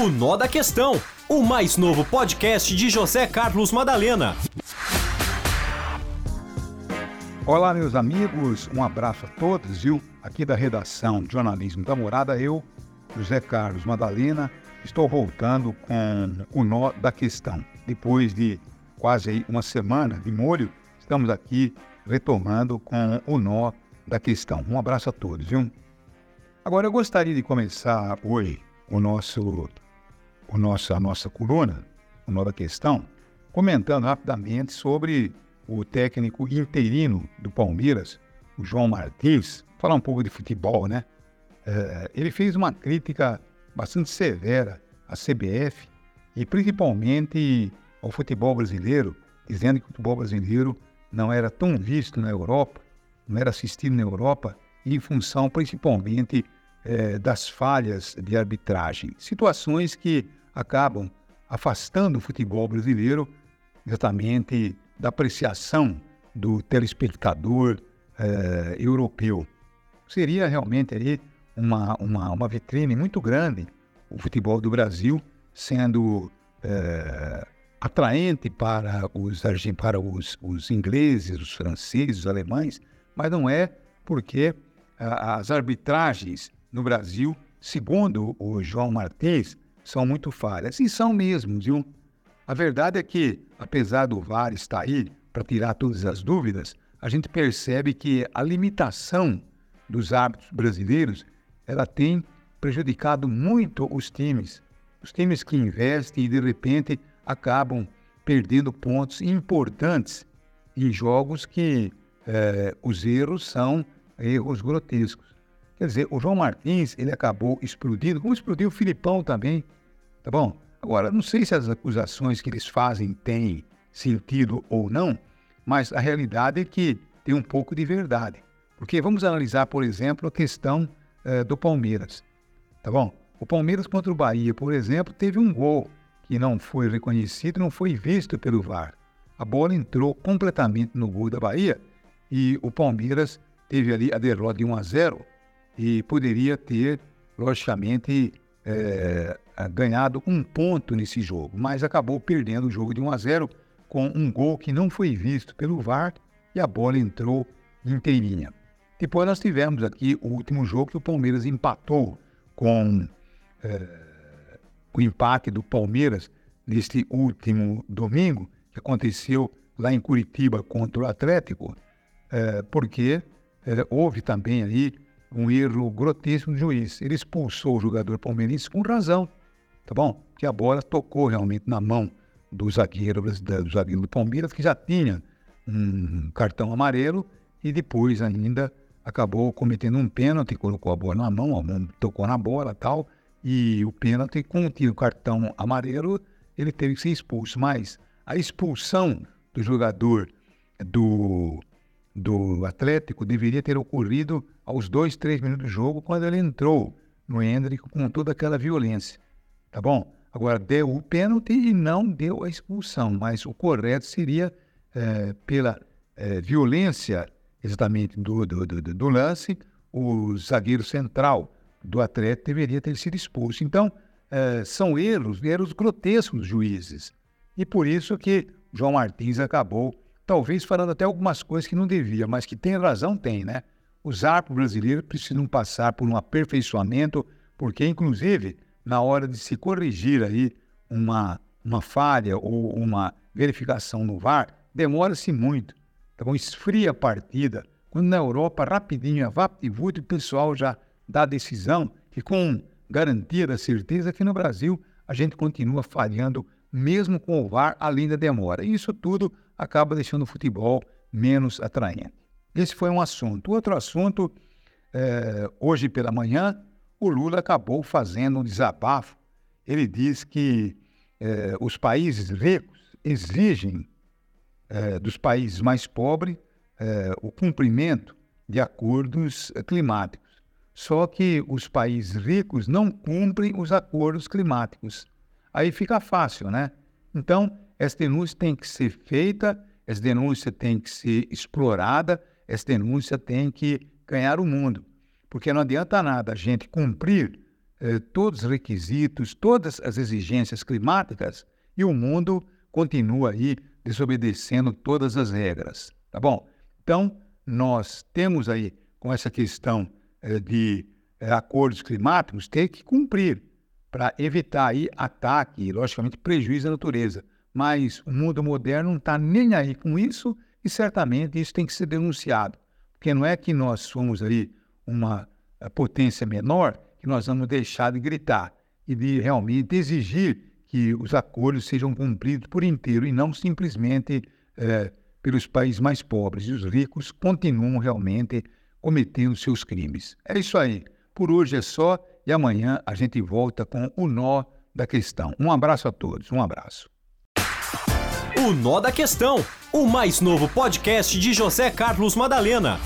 O Nó da Questão, o mais novo podcast de José Carlos Madalena. Olá, meus amigos, um abraço a todos, viu? Aqui da redação de Jornalismo da Morada, eu, José Carlos Madalena, estou voltando com o Nó da Questão. Depois de quase uma semana de molho, estamos aqui retomando com o Nó da Questão. Um abraço a todos, viu? Agora eu gostaria de começar hoje o nosso, o nosso, a nossa coluna, nó da questão, comentando rapidamente sobre o técnico interino do Palmeiras, o João Martins, falar um pouco de futebol, né? É, ele fez uma crítica bastante severa à CBF e principalmente ao futebol brasileiro, dizendo que o futebol brasileiro não era tão visto na Europa, não era assistido na Europa em função principalmente é, das falhas de arbitragem. Situações que acabam afastando o futebol brasileiro exatamente da apreciação do telespectador é, europeu. Seria realmente aí uma, uma, uma vitrine muito grande o futebol do Brasil, sendo é, atraente para os, para os, os ingleses, os franceses, os alemães, mas não é porque as arbitragens no Brasil, segundo o João Martins, são muito falhas. E são mesmo, viu? A verdade é que, apesar do VAR estar aí para tirar todas as dúvidas, a gente percebe que a limitação dos árbitros brasileiros ela tem prejudicado muito os times. Os times que investem e, de repente, acabam perdendo pontos importantes em jogos que eh, os erros são erros grotescos. Quer dizer, o João Martins, ele acabou explodindo, como explodiu o Filipão também, tá bom? Agora, não sei se as acusações que eles fazem têm sentido ou não, mas a realidade é que tem um pouco de verdade. Porque vamos analisar, por exemplo, a questão eh, do Palmeiras, tá bom? O Palmeiras contra o Bahia, por exemplo, teve um gol que não foi reconhecido, não foi visto pelo VAR. A bola entrou completamente no gol da Bahia e o Palmeiras teve ali a derrota de 1 a 0 e poderia ter, logicamente, é, ganhado um ponto nesse jogo, mas acabou perdendo o jogo de 1 a 0 com um gol que não foi visto pelo VAR e a bola entrou inteirinha. Depois nós tivemos aqui o último jogo que o Palmeiras empatou com é, o empate do Palmeiras neste último domingo, que aconteceu lá em Curitiba contra o Atlético, é, porque é, houve também aí um erro grotesco do juiz. Ele expulsou o jogador palmeirense com razão, tá bom? Que a bola tocou realmente na mão do zagueiro, do zagueiro do Palmeiras, que já tinha um cartão amarelo e depois ainda acabou cometendo um pênalti, colocou a bola na mão, a mão tocou na bola tal, e o pênalti, com o cartão amarelo, ele teve que ser expulso. Mas a expulsão do jogador do do Atlético deveria ter ocorrido aos dois, três minutos do jogo, quando ele entrou no Hendrick com toda aquela violência. Tá bom? Agora, deu o pênalti e não deu a expulsão, mas o correto seria, é, pela é, violência exatamente do, do, do, do, lance, o zagueiro central do Atlético deveria ter sido expulso. Então, é, são erros, erros grotescos dos juízes. E por isso que João Martins acabou talvez falando até algumas coisas que não devia, mas que tem razão, tem, né? Os árbitros brasileiros precisam passar por um aperfeiçoamento, porque, inclusive, na hora de se corrigir aí uma, uma falha ou uma verificação no VAR, demora-se muito. Então, esfria a partida. Quando na Europa, rapidinho, a VaptVult, o pessoal já dá a decisão, e com garantia da certeza que no Brasil a gente continua falhando, mesmo com o VAR, além da demora. E isso tudo acaba deixando o futebol menos atraente. Esse foi um assunto. Outro assunto, é, hoje pela manhã, o Lula acabou fazendo um desabafo. Ele diz que é, os países ricos exigem é, dos países mais pobres o cumprimento de acordos climáticos. Só que os países ricos não cumprem os acordos climáticos. Aí fica fácil, né? Então, essa denúncia tem que ser feita, essa denúncia tem que ser explorada, essa denúncia tem que ganhar o mundo. Porque não adianta nada a gente cumprir eh, todos os requisitos, todas as exigências climáticas e o mundo continua aí desobedecendo todas as regras, tá bom? Então, nós temos aí com essa questão eh, de eh, acordos climáticos, ter que cumprir para evitar aí ataque e, logicamente, prejuízo à natureza. Mas o mundo moderno não está nem aí com isso e certamente isso tem que ser denunciado. Porque não é que nós somos aí uma eh, potência menor que nós vamos deixar de gritar e de realmente exigir que os acordos sejam cumpridos por inteiro e não simplesmente é, pelos países mais pobres. E os ricos continuam realmente cometendo seus crimes. É isso aí. Por hoje é só e amanhã a gente volta com o nó da questão. Um abraço a todos. Um abraço. O Nó da Questão, o mais novo podcast de José Carlos Madalena.